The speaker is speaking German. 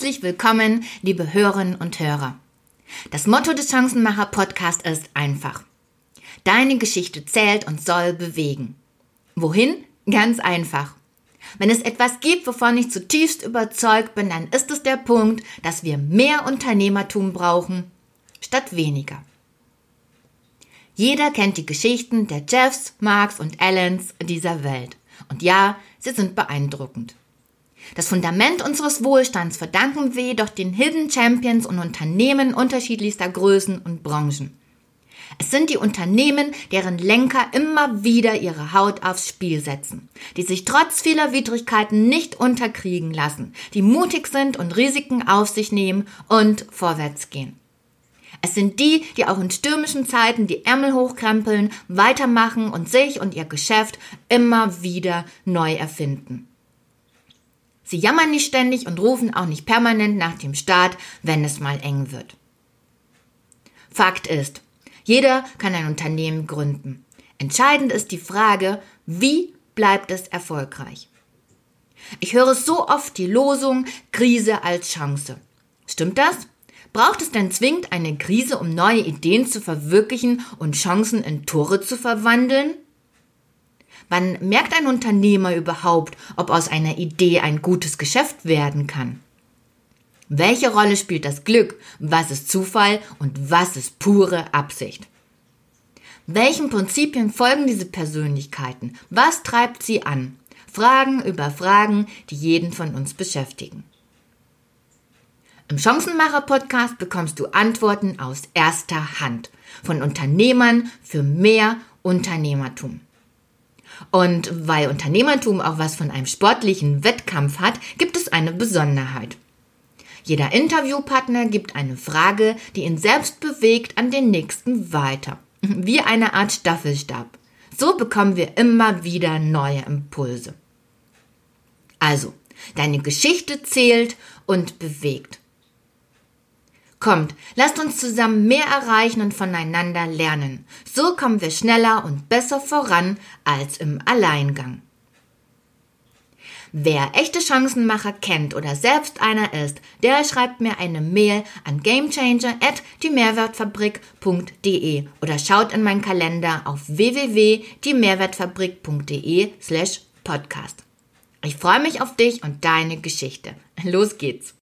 Herzlich willkommen, liebe Hörerinnen und Hörer. Das Motto des Chancenmacher Podcast ist einfach. Deine Geschichte zählt und soll bewegen. Wohin? Ganz einfach. Wenn es etwas gibt, wovon ich zutiefst überzeugt bin, dann ist es der Punkt, dass wir mehr Unternehmertum brauchen, statt weniger. Jeder kennt die Geschichten der Jeffs, Marks und Allens dieser Welt. Und ja, sie sind beeindruckend. Das Fundament unseres Wohlstands verdanken wir jedoch den Hidden Champions und Unternehmen unterschiedlichster Größen und Branchen. Es sind die Unternehmen, deren Lenker immer wieder ihre Haut aufs Spiel setzen, die sich trotz vieler Widrigkeiten nicht unterkriegen lassen, die mutig sind und Risiken auf sich nehmen und vorwärts gehen. Es sind die, die auch in stürmischen Zeiten die Ärmel hochkrempeln, weitermachen und sich und ihr Geschäft immer wieder neu erfinden. Sie jammern nicht ständig und rufen auch nicht permanent nach dem Staat, wenn es mal eng wird. Fakt ist, jeder kann ein Unternehmen gründen. Entscheidend ist die Frage, wie bleibt es erfolgreich? Ich höre so oft die Losung Krise als Chance. Stimmt das? Braucht es denn zwingend eine Krise, um neue Ideen zu verwirklichen und Chancen in Tore zu verwandeln? Wann merkt ein Unternehmer überhaupt, ob aus einer Idee ein gutes Geschäft werden kann? Welche Rolle spielt das Glück? Was ist Zufall und was ist pure Absicht? Welchen Prinzipien folgen diese Persönlichkeiten? Was treibt sie an? Fragen über Fragen, die jeden von uns beschäftigen. Im Chancenmacher-Podcast bekommst du Antworten aus erster Hand von Unternehmern für mehr Unternehmertum. Und weil Unternehmertum auch was von einem sportlichen Wettkampf hat, gibt es eine Besonderheit. Jeder Interviewpartner gibt eine Frage, die ihn selbst bewegt, an den nächsten weiter. Wie eine Art Staffelstab. So bekommen wir immer wieder neue Impulse. Also, deine Geschichte zählt und bewegt. Kommt, lasst uns zusammen mehr erreichen und voneinander lernen. So kommen wir schneller und besser voran als im Alleingang. Wer echte Chancenmacher kennt oder selbst einer ist, der schreibt mir eine Mail an gamechanger at diemehrwertfabrik.de oder schaut in meinen Kalender auf www.diemehrwertfabrik.de slash podcast. Ich freue mich auf dich und deine Geschichte. Los geht's!